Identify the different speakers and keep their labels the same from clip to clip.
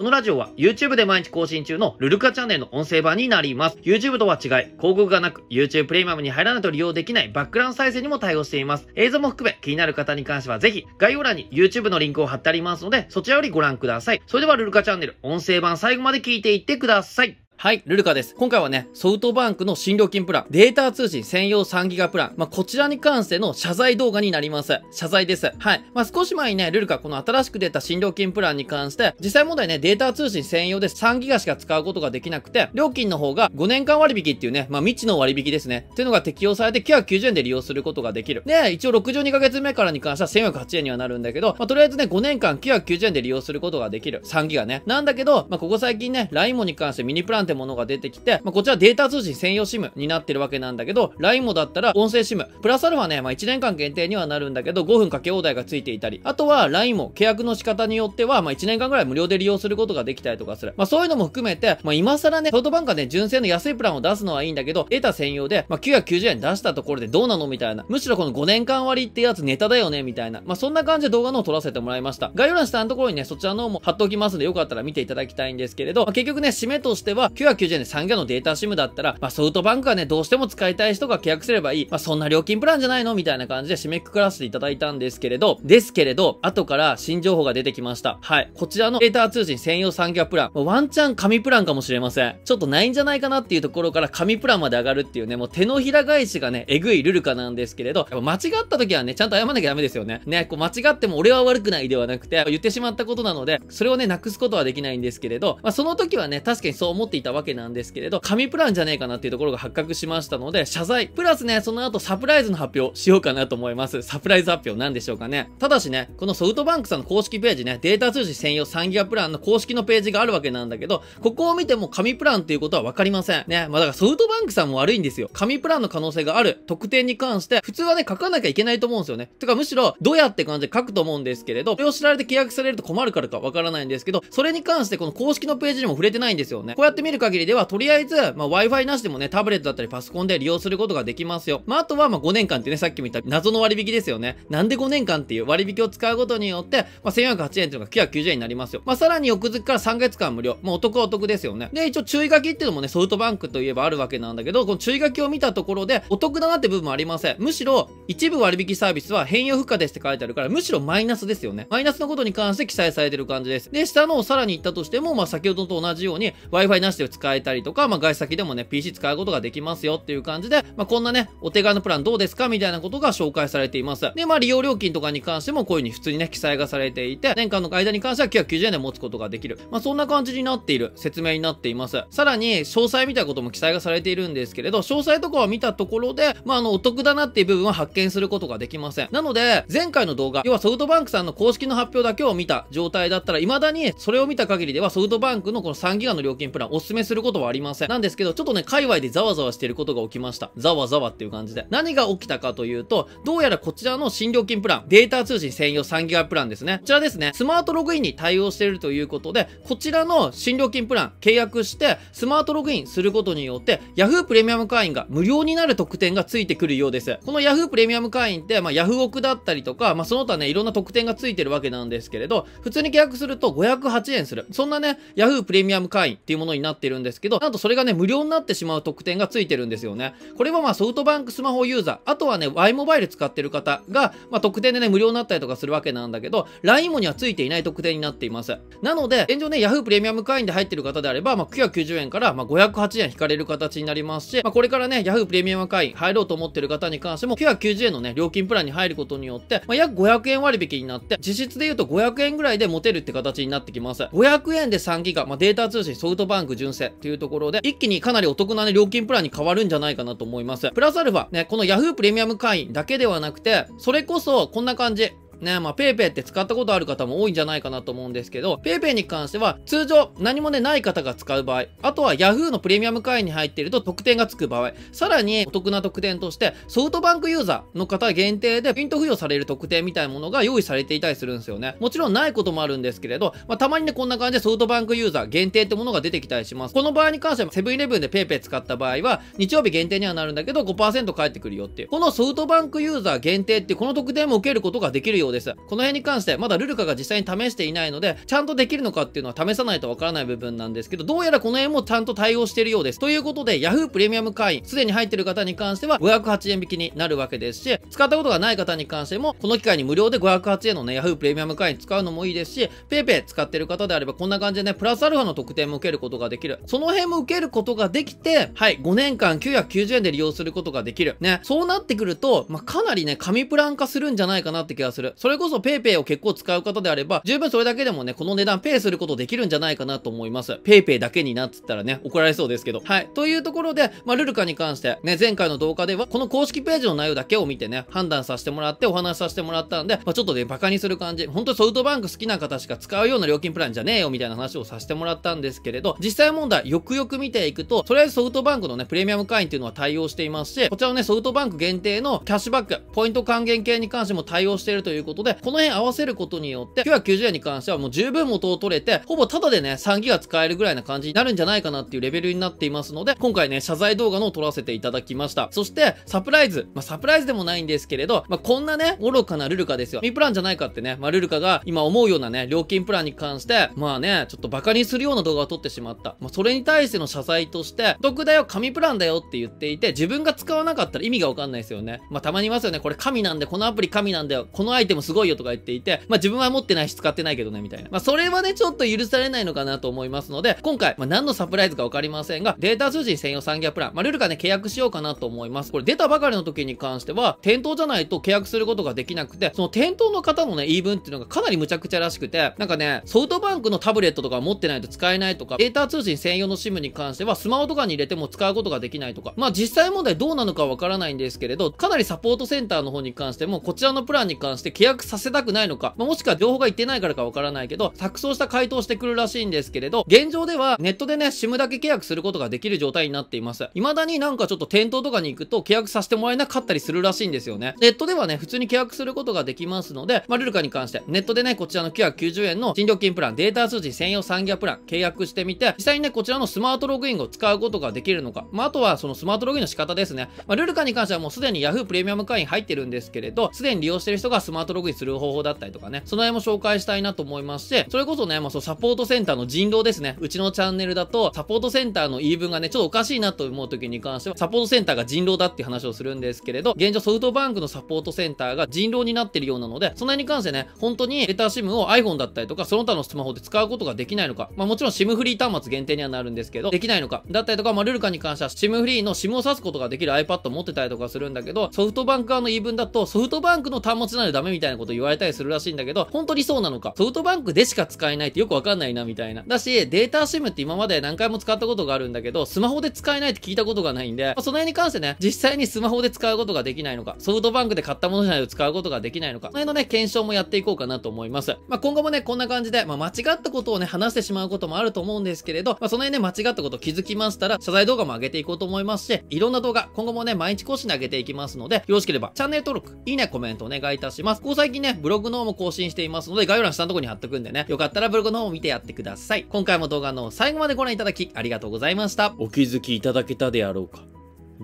Speaker 1: このラジオは YouTube で毎日更新中のルルカチャンネルの音声版になります。YouTube とは違い、広告がなく YouTube プレミアムに入らないと利用できないバックグラウンド再生にも対応しています。映像も含め気になる方に関してはぜひ概要欄に YouTube のリンクを貼ってありますのでそちらよりご覧ください。それではルルカチャンネル音声版最後まで聞いていってください。はい、ルルカです。今回はね、ソフトバンクの新料金プラン、データ通信専用3ギガプラン、まあ、こちらに関しての謝罪動画になります。謝罪です。はい。まあ、少し前にね、ルルカこの新しく出た新料金プランに関して、実際問題ね、データ通信専用で3ギガしか使うことができなくて、料金の方が5年間割引っていうね、まあ、未知の割引ですね。っていうのが適用されて990円で利用することができる。で、一応62ヶ月目からに関しては1408円にはなるんだけど、まあ、とりあえずね、5年間990円で利用することができる。3ギガね。なんだけど、まあ、ここ最近ね、LINE もに関してミニプランてものが出てきて、まあ、こちらデータ通信専用 SIM になってるわけなんだけど、LINE もだったら音声 SIM、プラスアルファね、まあ、1年間限定にはなるんだけど、5分かけ放題がついていたり、あとは LINE も契約の仕方によっては、まあ、1年間ぐらい無料で利用することができたりとかする。まあ、そういうのも含めて、まあ、今更ね、ソフトバンクがね、純正の安いプランを出すのはいいんだけど、データ専用で、まあ、990円出したところでどうなのみたいな。むしろこの5年間割ってやつネタだよねみたいな。まあ、そんな感じで動画のを撮らせてもらいました。概要欄下のところにね、そちらの方も貼っておきますので、よかったら見ていただきたいんですけれど、まあ、結局ね、締めとしては、990円で3ギガのデータ SIM だったら、まあ、ソフトバンクがね、どうしても使いたい人が契約すればいい。まあ、そんな料金プランじゃないの？みたいな感じで締めくくらせていただいたんですけれど、ですけれど、後から新情報が出てきました。はい。こちらのデータ通信専用3ギガプラン、ワンチャン紙プランかもしれません。ちょっとないんじゃないかなっていうところから紙プランまで上がるっていうね、もう手のひら返しがね、えぐいルルカなんですけれど、間違った時はね、ちゃんと謝らなきゃダメですよね。ね、こう間違っても俺は悪くないではなくて、言ってしまったことなので、それをね、なくすことはできないんですけれど、まあ、その時はね、確かにそう思っていたわけなんですけれど、紙プランじゃねえかなっていうところが発覚しましたので、謝罪。プラスね、その後サプライズの発表しようかなと思います。サプライズ発表なんでしょうかね。ただしね、このソフトバンクさんの公式ページね、データ通信専用3ギガプランの公式のページがあるわけなんだけど、ここを見ても紙プランっていうことはわかりません。ね。まあだからソフトバンクさんも悪いんですよ。紙プランの可能性がある特典に関して、普通はね、書かなきゃいけないと思うんですよね。てかむしろ、どうやって感じで書くと思うんですけれど、それを知られて契約されると困るからかわからないんですけど、それに関してこの公式のページにも触れてないんですよね。こうやって見る限りでは、とりあえず、まあ Wi-Fi なしでもね、タブレットだったりパソコンで利用することができますよ。まあ、あとは、ま5年間ってね、さっきも言った謎の割引ですよね。なんで5年間っていう割引を使うことによって、まあ、1408円っていうのが990円になりますよ。まあ、さらに翌月から3ヶ月間無料。まあ、お得はお得ですよね。で、一応注意書きっていうのもね、ソフトバンクといえばあるわけなんだけど、この注意書きを見たところで、お得だなって部分もありません。むしろ、一部割引サービスは変容不可ですって書いてあるから、むしろマイナスですよね。マイナスのことに関して記載されてる感じです。で、下のをさらに言ったとしても、まあ、先ほどと同じように Wi-Fi なしで使えたりとか、まあ、外先でもね、PC 使うことができますよっていう感じで、まあ、こんなね、お手軽のプランどうですかみたいなことが紹介されています。で、まあ、利用料金とかに関してもこういう風に普通にね、記載がされていて、年間の間に関しては990円で持つことができる。まあ、そんな感じになっている説明になっています。さらに、詳細みたいなことも記載がされているんですけれど、詳細とかを見たところで、まあ、あの、お得だなっていう部分は発見することができません。なので、前回の動画、要はソフトバンクさんの公式の発表だけを見た状態だったら、未だにそれを見た限りではソフトバンクのこの3ギガの料金プランおす勧めすることはありません。なんですけど、ちょっとね、界隈でざわざわしてることが起きました。ざわざわっていう感じで。何が起きたかというと、どうやらこちらの新料金プラン、データ通信専用3ギガプランですね。こちらですね、スマートログインに対応しているということで、こちらの新料金プラン契約して、スマートログインすることによって、Yahoo プレミアム会員が無料になる特典がついてくるようです。この Yahoo プレミアム会員って、まあ、Yahoo オクだったりとか、まあ、その他ね、いろんな特典がついてるわけなんですけれど、普通に契約すると508円する。そんなね、Yahoo プレミアム会員っていうものになっててるんですけど、なんとそれがね、無料になってしまう特典がついてるんですよね。これはまあソフトバンクスマホユーザー、あとはね、Y モバイル使ってる方が、まあ、特典でね、無料になったりとかするわけなんだけど、LINE もにはついていない特典になっています。なので、現状ね、Yahoo プレミアム会員で入ってる方であれば、まあ、990円から、まあ、508円引かれる形になりますし、まあ、これからね、Yahoo プレミアム会員入ろうと思ってる方に関しても、990円のね、料金プランに入ることによって、まあ、約500円割引になって、実質で言うと500円ぐらいで持てるって形になってきます。500円で3ギガ、まあ、データ通信ソフトバンク純正というところで、一気にかなりお得なね、料金プランに変わるんじゃないかなと思います。プラスアルファ、ね、この Yahoo プレミアム会員だけではなくて、それこそこんな感じ。ね、まあ PayPay って使ったことある方も多いんじゃないかなと思うんですけど、PayPay に関しては通常何もねない方が使う場合、あとは Yahoo のプレミアム会員に入っていると特典がつく場合、さらにお得な特典としてソフトバンクユーザーの方限定でピント付与される特典みたいなものが用意されていたりするんですよね。もちろんないこともあるんですけれど、まあ、たまにねこんな感じでソフトバンクユーザー限定ってものが出てきたりします。この場合に関してはセブンイレブンで Pay 使った場合は日曜日限定にはなるんだけど5%返ってくるよっていう。このソフトバンクユーザー限定ってこの特典も受けることができるようようです。この辺に関して、まだルルカが実際に試していないので、ちゃんとできるのかっていうのは試さないとわからない部分なんですけど、どうやらこの辺もちゃんと対応しているようです。ということで、Yahoo プレミアム会員、すでに入ってる方に関しては、508円引きになるわけですし、使ったことがない方に関しても、この機会に無料で508円のね、Yahoo プレミアム会員使うのもいいですし、PayPay 使ってる方であれば、こんな感じでね、プラスアルファの特典も受けることができる。その辺も受けることができて、はい、5年間990円で利用することができる。ね、そうなってくると、まあ、かなりね、紙プラン化するんじゃないかなって気がする。それこそ PayPay を結構使う方であれば、十分それだけでもね、この値段ペイすることできるんじゃないかなと思います。PayPay だけになっつったらね、怒られそうですけど。はい。というところで、まあ、ルルカに関して、ね、前回の動画では、この公式ページの内容だけを見てね、判断させてもらってお話しさせてもらったんで、まあ、ちょっとね、バカにする感じ。本当にソフトバンク好きな方しか使うような料金プランじゃねえよみたいな話をさせてもらったんですけれど、実際問題、よくよく見ていくと、とりあえずソフトバンクのね、プレミアム会員っていうのは対応していますし、こちらのね、ソフトバンク限定のキャッシュバック、ポイント還元系に関しても対応しているということことで、この辺合わせることによって、990円に関してはもう十分元を取れて、ほぼタダでね、3ギガ使えるぐらいな感じになるんじゃないかなっていうレベルになっていますので、今回ね、謝罪動画のを撮らせていただきました。そして、サプライズ。まあ、サプライズでもないんですけれど、まあ、こんなね、愚かなルルカですよ。ミプランじゃないかってね、まあ、ルルカが今思うようなね、料金プランに関して、まあね、ちょっとバカにするような動画を撮ってしまった。まあ、それに対しての謝罪として、得だよ、紙プランだよって言っていて、自分が使わなかったら意味がわかんないですよね。まあ、たまにいますよね。これ神なんで、このアプリ神なんだよ。このアイテムすごいよとか言っていて、まあ、自分は持ってないし使ってないけどね、みたいな。まあ、それはね、ちょっと許されないのかなと思いますので、今回、まあ、何のサプライズかわかりませんが、データ通信専用産業プラン、まあ、ルールカね、契約しようかなと思います。これ出たばかりの時に関しては、店頭じゃないと契約することができなくて、その店頭の方のね、言い分っていうのがかなり無茶苦茶らしくて、なんかね、ソフトバンクのタブレットとか持ってないと使えないとか、データ通信専用の SIM に関しては、スマホとかに入れても使うことができないとか、まあ実際問題どうなのかわからないんですけれど、かなりサポートセンターの方に関しても、こちらのプランに関して契約させたくないのか、まあ、もしくは情報が言ってないからかわからないけど、錯綜した回答してくるらしいんですけれど、現状ではネットでね、SIM だけ契約することができる状態になっています。未だになんかちょっと店頭とかに行くと契約させてもらえなかったりするらしいんですよね。ネットではね、普通に契約することができますので、まあ、ルルカに関して、ネットでね、こちらの990円の新料金プラン、データ通信専用産業プラン、契約してみて、実際にね、こちらのスマートログインを使うことができるのか、まあ、あとはそのスマートログインの仕方ですね。まあ、ルルカに関してはもうすでに Yahoo プレミアム会員入ってるんですけれど、すでに利用してる人がスマートログインする方法だったりとかね、その辺も紹介したいなと思いますし、それこそね、まあ、そのサポートセンターの人狼ですね。うちのチャンネルだと、サポートセンターの言い分がね、ちょっとおかしいなと思う時に関しては、サポートセンターが人狼だっていう話をするんですけれど、現状ソフトバンクのサポートセンターが人狼になってるようなので、その辺に関してね、本当にデータ SIM を iPhone だったりとか、その他のスマホで使うことができないのか、まあもちろん SIM フリー端末限定にはなるんですけど、できないのか、だったりとか、まあルルカに関しては SIM フリーの SIM を挿すことができる iPad を持ってたりとかするんだけど、ソフトバンク側の言い分だと、ソフトバンクの端末ならダメみみたいなこと言われたりするらしいんだけど、本当にそうなのか、ソフトバンクでしか使えないってよくわかんないなみたいな。だし、データ SIM って今まで何回も使ったことがあるんだけど、スマホで使えないって聞いたことがないんで、まあ、その辺に関してね、実際にスマホで使うことができないのか、ソフトバンクで買ったものじゃないと使うことができないのか、その辺のね、検証もやっていこうかなと思います。まあ、今後もね、こんな感じで、まあ、間違ったことをね、話してしまうこともあると思うんですけれど、まあ、その辺ね、間違ったこと気づきましたら、謝罪動画も上げていこうと思いますし、いろんな動画、今後もね、毎日更新で上げていきますので、よろしければ、チャンネル登録、いいね、コメントお願いいたします。ここ最近ね、ブログの方も更新していますので、概要欄下のとこに貼っとくんでね、よかったらブログの方も見てやってください。今回も動画の最後までご覧いただき、ありがとうございました。
Speaker 2: お気づきいただけたであろうか。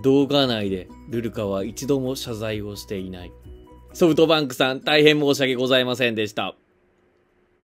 Speaker 2: 動画内でルルカは一度も謝罪をしていない。
Speaker 1: ソフトバンクさん、大変申し訳ございませんでした。